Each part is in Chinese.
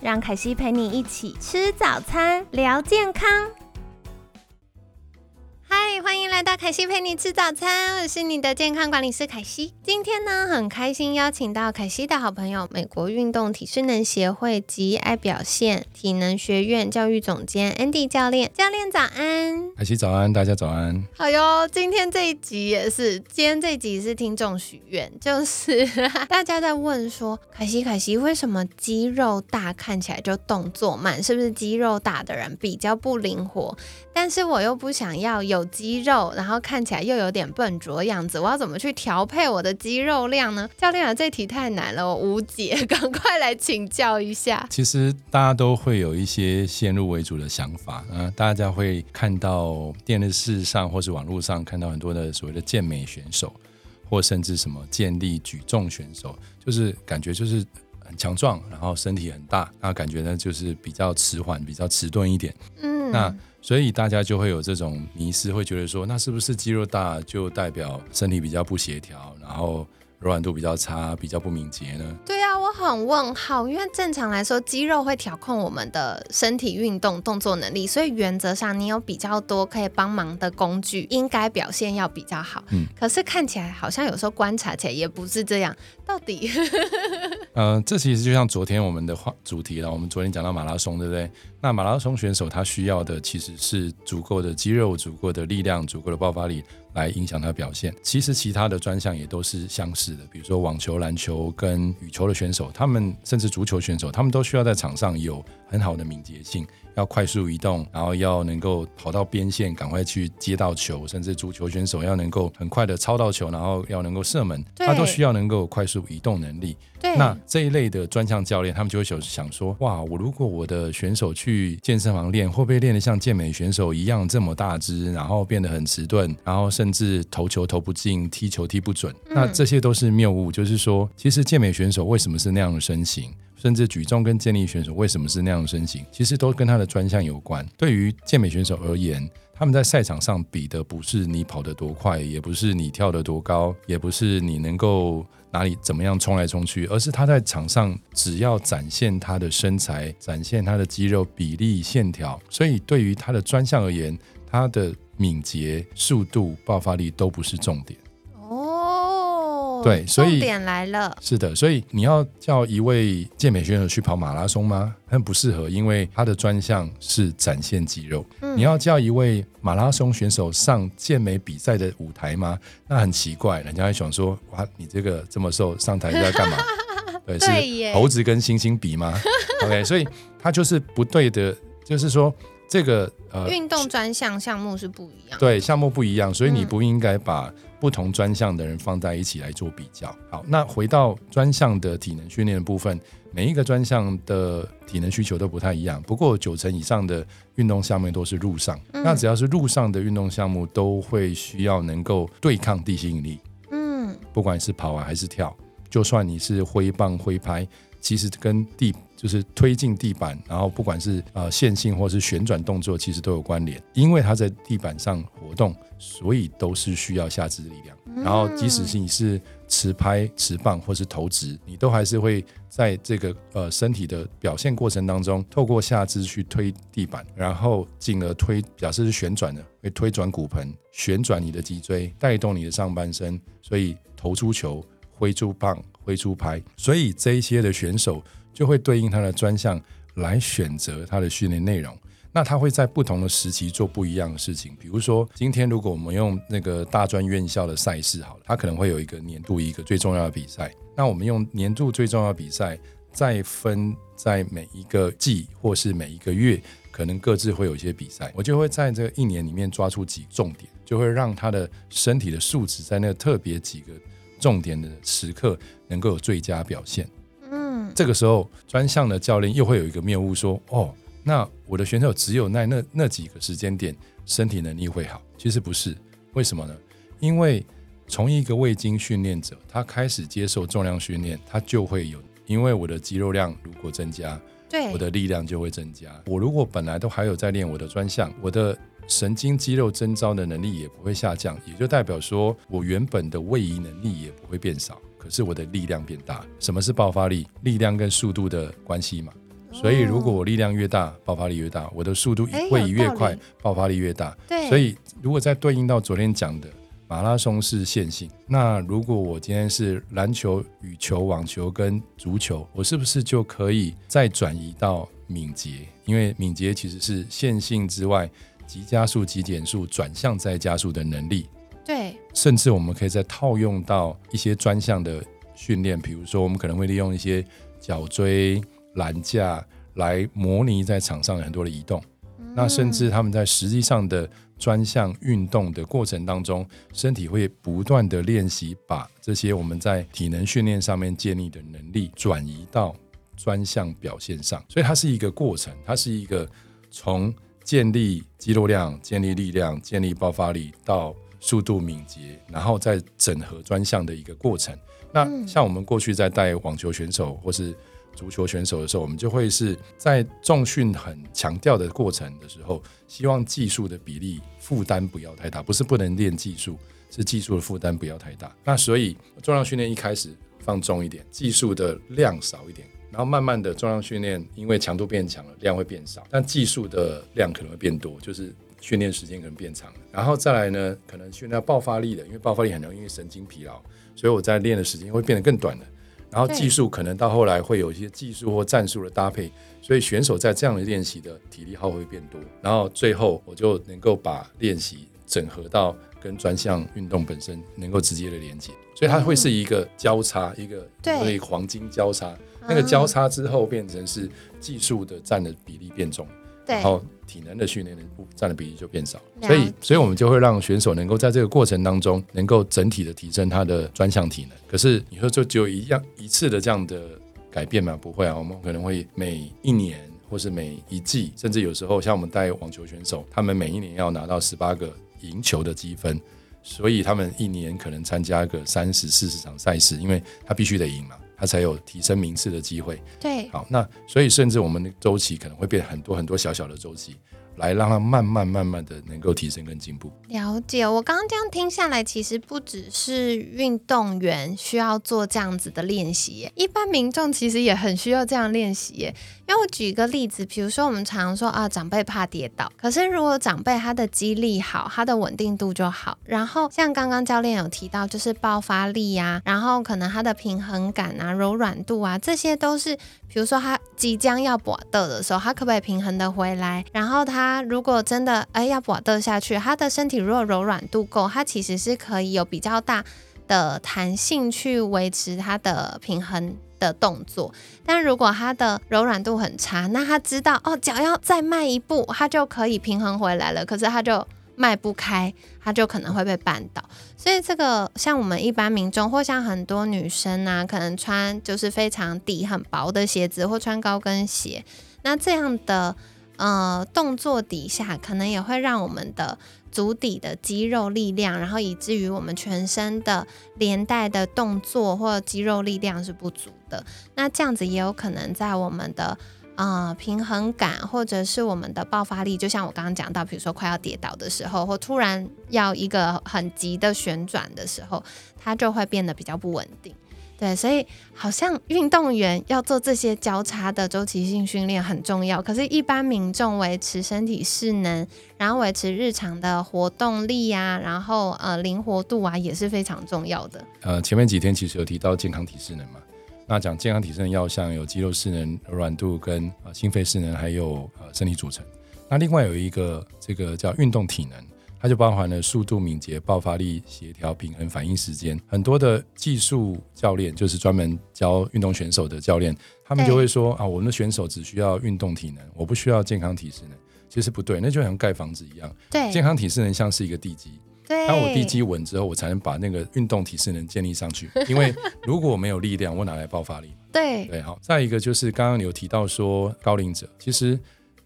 让凯西陪你一起吃早餐，聊健康。嗨，欢迎来到凯西陪你吃早餐，我是你的健康管理师凯西。今天呢，很开心邀请到凯西的好朋友，美国运动体适能协会及爱表现体能学院教育总监 Andy 教练。教练早安，凯西早安，大家早安。好哟，今天这一集也是，今天这一集是听众许愿，就是 大家在问说，凯西凯西为什么肌肉大看起来就动作慢？是不是肌肉大的人比较不灵活？但是我又不想要有肌肉，然后看起来又有点笨拙的样子，我要怎么去调配我的肌肉量呢？教练啊，这题太难了，我无解，赶快来请教一下。其实大家都会有一些先入为主的想法，嗯，大家会看到电视上或是网络上看到很多的所谓的健美选手，或甚至什么健力举重选手，就是感觉就是很强壮，然后身体很大，那感觉呢就是比较迟缓，比较迟钝一点，嗯，那。所以大家就会有这种迷失，会觉得说，那是不是肌肉大就代表身体比较不协调，然后柔软度比较差，比较不敏捷呢？对啊，很问号，因为正常来说，肌肉会调控我们的身体运动动作能力，所以原则上你有比较多可以帮忙的工具，应该表现要比较好。嗯，可是看起来好像有时候观察起来也不是这样，到底？嗯，这其实就像昨天我们的话主题了，我们昨天讲到马拉松，对不对？那马拉松选手他需要的其实是足够的肌肉、足够的力量、足够的爆发力来影响他表现。其实其他的专项也都是相似的，比如说网球、篮球跟羽球的选手，他们甚至足球选手，他们都需要在场上有很好的敏捷性。要快速移动，然后要能够跑到边线，赶快去接到球，甚至足球选手要能够很快的抄到球，然后要能够射门，他都需要能够快速移动能力。对，那这一类的专项教练，他们就会想想说，哇，我如果我的选手去健身房练，会不会练得像健美选手一样这么大只，然后变得很迟钝，然后甚至投球投不进，踢球踢不准？那这些都是谬误。就是说，其实健美选手为什么是那样的身形？甚至举重跟健力选手为什么是那样的身形，其实都跟他的专项有关。对于健美选手而言，他们在赛场上比的不是你跑得多快，也不是你跳得多高，也不是你能够哪里怎么样冲来冲去，而是他在场上只要展现他的身材，展现他的肌肉比例线条。所以对于他的专项而言，他的敏捷、速度、爆发力都不是重点。对，所以重点来了。是的，所以你要叫一位健美选手去跑马拉松吗？很不适合，因为他的专项是展现肌肉。你要叫一位马拉松选手上健美比赛的舞台吗？那很奇怪，人家会想说：哇，你这个这么瘦，上台要干嘛？对，是猴子跟猩猩比吗？OK，所以他就是不对的，就是说。这个呃，运动专项项目是不一样，对，项目不一样，所以你不应该把不同专项的人放在一起来做比较。好，那回到专项的体能训练的部分，每一个专项的体能需求都不太一样。不过九成以上的运动项目都是路上，那只要是路上的运动项目，都会需要能够对抗地心引力。嗯，不管是跑啊还是跳，就算你是挥棒挥拍。其实跟地就是推进地板，然后不管是呃线性或是旋转动作，其实都有关联。因为它在地板上活动，所以都是需要下肢的力量。然后即使是你是持拍、持棒或是投掷，你都还是会在这个呃身体的表现过程当中，透过下肢去推地板，然后进而推，表示是旋转的，会推转骨盆，旋转你的脊椎，带动你的上半身，所以投出球，挥出棒。挥出牌，所以这一些的选手就会对应他的专项来选择他的训练内容。那他会在不同的时期做不一样的事情。比如说，今天如果我们用那个大专院校的赛事好了，他可能会有一个年度一个最重要的比赛。那我们用年度最重要的比赛，再分在每一个季或是每一个月，可能各自会有一些比赛。我就会在这一年里面抓出几重点，就会让他的身体的素质在那个特别几个。重点的时刻能够有最佳表现，嗯，这个时候专项的教练又会有一个谬误说，哦，那我的选手只有在那那几个时间点身体能力会好，其实不是，为什么呢？因为从一个未经训练者，他开始接受重量训练，他就会有，因为我的肌肉量如果增加，对，我的力量就会增加。我如果本来都还有在练我的专项，我的神经肌肉征召的能力也不会下降，也就代表说我原本的位移能力也不会变少，可是我的力量变大。什么是爆发力？力量跟速度的关系嘛。所以如果我力量越大，爆发力越大，我的速度位移越快，爆发力越大。对。所以如果再对应到昨天讲的马拉松是线性，那如果我今天是篮球、羽球、网球跟足球，我是不是就可以再转移到敏捷？因为敏捷其实是线性之外。极加速、极减速、转向再加速的能力，对，甚至我们可以再套用到一些专项的训练，比如说我们可能会利用一些脚锥、栏架来模拟在场上很多的移动。那甚至他们在实际上的专项运动的过程当中，身体会不断的练习，把这些我们在体能训练上面建立的能力转移到专项表现上。所以它是一个过程，它是一个从。建立肌肉量、建立力量、建立爆发力到速度敏捷，然后再整合专项的一个过程。那像我们过去在带网球选手或是足球选手的时候，我们就会是在重训很强调的过程的时候，希望技术的比例负担不要太大，不是不能练技术，是技术的负担不要太大。那所以重量训练一开始放重一点，技术的量少一点。然后慢慢的重量训练，因为强度变强了，量会变少，但技术的量可能会变多，就是训练时间可能变长了。然后再来呢，可能训练爆发力的，因为爆发力很容易神经疲劳，所以我在练的时间会变得更短了。然后技术可能到后来会有一些技术或战术的搭配，所以选手在这样的练习的体力耗会变多。然后最后我就能够把练习整合到跟专项运动本身能够直接的连接，所以它会是一个交叉，一个对黄金交叉。那个交叉之后，变成是技术的占的比例变重，然后体能的训练的占的比例就变少，所以，所以我们就会让选手能够在这个过程当中，能够整体的提升他的专项体能。可是你说就只有一样一次的这样的改变吗？不会啊，我们可能会每一年，或是每一季，甚至有时候像我们带网球选手，他们每一年要拿到十八个赢球的积分，所以他们一年可能参加个三十四十场赛事，因为他必须得赢嘛。他才有提升名次的机会。对，好，那所以甚至我们的周期可能会变很多很多小小的周期。来让他慢慢慢慢的能够提升跟进步。了解，我刚刚这样听下来，其实不只是运动员需要做这样子的练习，一般民众其实也很需要这样练习。因为我举一个例子，比如说我们常说啊，长辈怕跌倒，可是如果长辈他的肌力好，他的稳定度就好。然后像刚刚教练有提到，就是爆发力呀，然后可能他的平衡感啊、柔软度啊，这些都是。比如说他即将要搏斗的时候，他可不可以平衡的回来？然后他如果真的哎要搏斗下去，他的身体如果柔软度够，他其实是可以有比较大的弹性去维持他的平衡的动作。但如果他的柔软度很差，那他知道哦脚要再迈一步，他就可以平衡回来了。可是他就。迈不开，他就可能会被绊倒。所以这个像我们一般民众，或像很多女生啊，可能穿就是非常底很薄的鞋子，或穿高跟鞋，那这样的呃动作底下，可能也会让我们的足底的肌肉力量，然后以至于我们全身的连带的动作或肌肉力量是不足的。那这样子也有可能在我们的。啊，平衡感或者是我们的爆发力，就像我刚刚讲到，比如说快要跌倒的时候，或突然要一个很急的旋转的时候，它就会变得比较不稳定。对，所以好像运动员要做这些交叉的周期性训练很重要，可是，一般民众维持身体势能，然后维持日常的活动力呀，然后呃灵活度啊，也是非常重要的。呃，前面几天其实有提到健康体适能嘛。那讲健康体适能要项有肌肉势能、软度跟呃心肺势能，还有呃身体组成。那另外有一个这个叫运动体能，它就包含了速度、敏捷、爆发力、协调、平衡、反应时间。很多的技术教练就是专门教运动选手的教练，他们就会说啊，我们的选手只需要运动体能，我不需要健康体适能。其实不对，那就像盖房子一样，对，健康体适能像是一个地基。对，当我地基稳之后，我才能把那个运动体适能建立上去。因为如果我没有力量，我哪来爆发力？对对，好。再一个就是刚刚有提到说高龄者，其实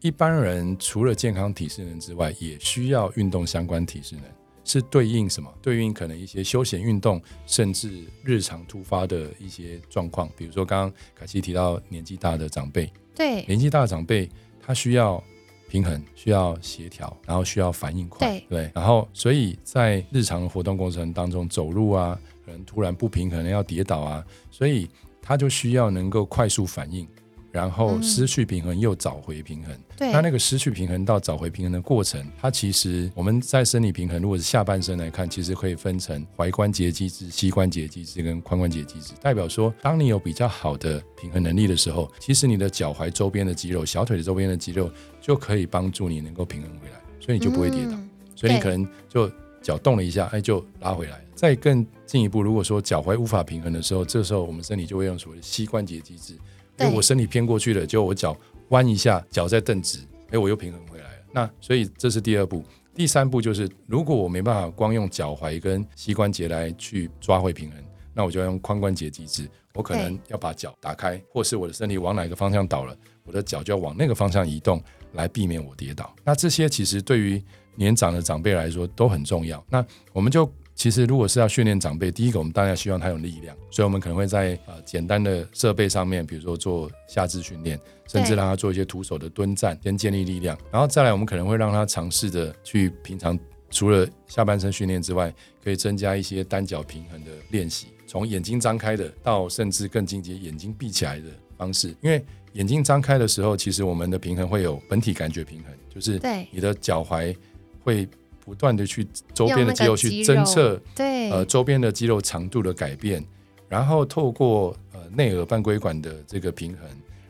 一般人除了健康体适能之外，也需要运动相关体适能，是对应什么？对应可能一些休闲运动，甚至日常突发的一些状况，比如说刚刚凯西提到年纪大的长辈，对年纪大的长辈他需要。平衡需要协调，然后需要反应快，对，然后所以在日常活动过程当中，走路啊，可能突然不平衡要跌倒啊，所以他就需要能够快速反应。然后失去平衡又找回平衡，对，那那个失去平衡到找回平衡的过程，它其实我们在生理平衡，如果是下半身来看，其实可以分成踝关节机制、膝关节机制跟髋关节机制。代表说，当你有比较好的平衡能力的时候，其实你的脚踝周边的肌肉、小腿的周边的肌肉就可以帮助你能够平衡回来，所以你就不会跌倒。所以你可能就脚动了一下，哎，就拉回来。再更进一步，如果说脚踝无法平衡的时候，这时候我们身体就会用所谓的膝关节机制。因为我身体偏过去了，就我脚弯一下，脚再蹬直，哎，我又平衡回来了。那所以这是第二步，第三步就是，如果我没办法光用脚踝跟膝关节来去抓回平衡，那我就要用髋关节机制。我可能要把脚打开，或是我的身体往哪个方向倒了，我的脚就要往那个方向移动，来避免我跌倒。那这些其实对于年长的长辈来说都很重要。那我们就。其实，如果是要训练长辈，第一个我们当然希望他有力量，所以我们可能会在呃简单的设备上面，比如说做下肢训练，甚至让他做一些徒手的蹲站，先建立力量。然后再来，我们可能会让他尝试着去平常除了下半身训练之外，可以增加一些单脚平衡的练习，从眼睛张开的到甚至更进阶眼睛闭起来的方式。因为眼睛张开的时候，其实我们的平衡会有本体感觉平衡，就是对你的脚踝会。不断的去周边的肌肉去侦测，对，呃，周边的肌肉长度的改变，然后透过呃内耳半规管的这个平衡，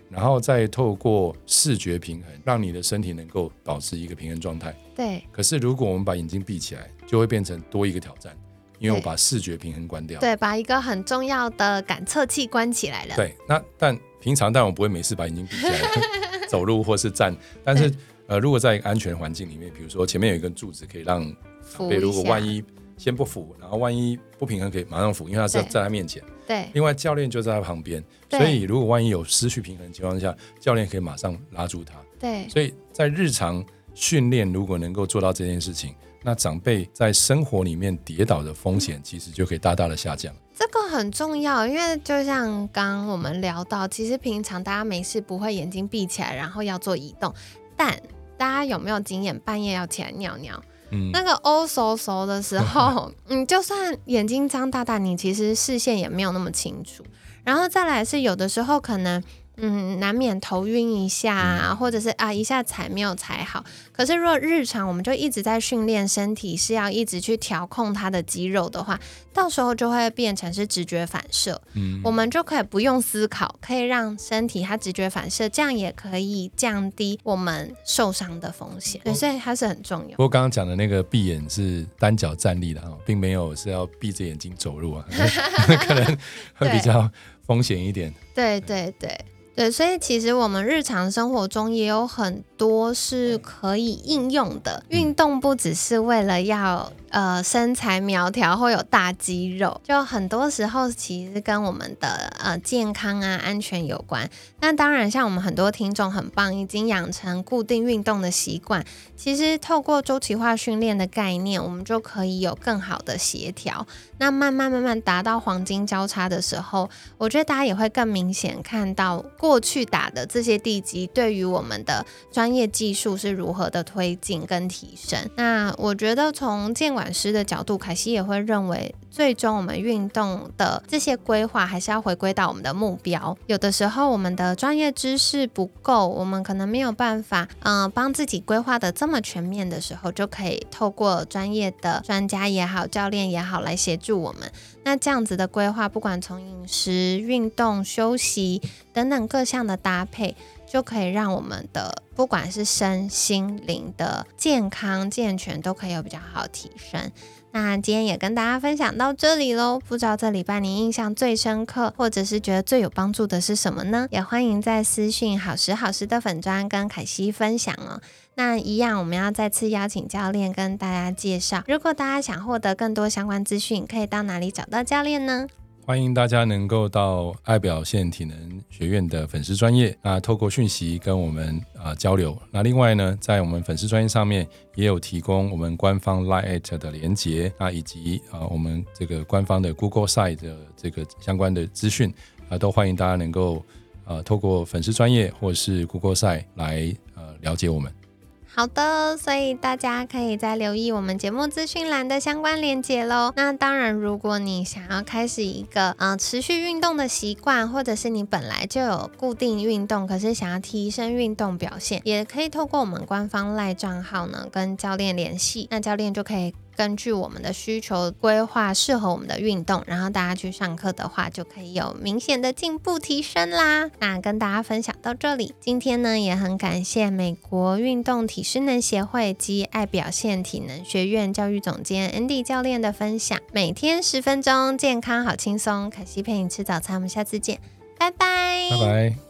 然后再透过视觉平衡，让你的身体能够保持一个平衡状态。对。可是如果我们把眼睛闭起来，就会变成多一个挑战，因为我把视觉平衡关掉。对，把一个很重要的感测器关起来了。对，那但平常但我不会每次把眼睛闭起来 走路或是站，但是。呃，如果在一个安全环境里面，比如说前面有一根柱子，可以让长辈如果万一先不扶，然后万一不平衡，可以马上扶，因为他是在他面前。对。另外，教练就在他旁边，所以如果万一有失去平衡的情况下，教练可以马上拉住他。对。所以在日常训练，如果能够做到这件事情，那长辈在生活里面跌倒的风险其实就可以大大的下降。这个很重要，因为就像刚我们聊到，其实平常大家没事不会眼睛闭起来，然后要做移动，但大家有没有经验？半夜要起来尿尿，嗯，那个哦嗖嗖的时候，你，就算眼睛张大大，你其实视线也没有那么清楚。然后再来是有的时候可能。嗯，难免头晕一下，啊或者是啊一下踩没有踩好。可是如果日常我们就一直在训练身体，是要一直去调控它的肌肉的话，到时候就会变成是直觉反射。嗯，我们就可以不用思考，可以让身体它直觉反射，这样也可以降低我们受伤的风险。对，所以它是很重要。不过刚刚讲的那个闭眼是单脚站立的哈，并没有是要闭着眼睛走路啊，可能会比较风险一点。对对对。对，所以其实我们日常生活中也有很多是可以应用的运动，不只是为了要。呃，身材苗条或有大肌肉，就很多时候其实跟我们的呃健康啊、安全有关。那当然，像我们很多听众很棒，已经养成固定运动的习惯。其实透过周期化训练的概念，我们就可以有更好的协调。那慢慢慢慢达到黄金交叉的时候，我觉得大家也会更明显看到过去打的这些地基对于我们的专业技术是如何的推进跟提升。那我觉得从健管管师的角度，凯西也会认为，最终我们运动的这些规划还是要回归到我们的目标。有的时候，我们的专业知识不够，我们可能没有办法，嗯，帮自己规划的这么全面的时候，就可以透过专业的专家也好，教练也好来协助我们。那这样子的规划，不管从饮食、运动、休息等等各项的搭配。就可以让我们的不管是身心灵的健康健全都可以有比较好提升。那今天也跟大家分享到这里喽。不知道这礼拜您印象最深刻，或者是觉得最有帮助的是什么呢？也欢迎在私讯好时好时的粉砖跟凯西分享哦。那一样，我们要再次邀请教练跟大家介绍。如果大家想获得更多相关资讯，可以到哪里找到教练呢？欢迎大家能够到爱表现体能学院的粉丝专业啊，透过讯息跟我们啊交流。那另外呢，在我们粉丝专业上面也有提供我们官方 Line 的连接啊，以及啊我们这个官方的 Google Site 的这个相关的资讯啊，都欢迎大家能够啊透过粉丝专业或是 Google Site 来呃了解我们。好的，所以大家可以再留意我们节目资讯栏的相关链接喽。那当然，如果你想要开始一个呃持续运动的习惯，或者是你本来就有固定运动，可是想要提升运动表现，也可以透过我们官方赖账号呢跟教练联系，那教练就可以。根据我们的需求规划适合我们的运动，然后大家去上课的话，就可以有明显的进步提升啦。那跟大家分享到这里，今天呢也很感谢美国运动体适能协会及爱表现体能学院教育总监 Andy 教练的分享。每天十分钟，健康好轻松。可惜陪你吃早餐，我们下次见，拜拜，拜拜。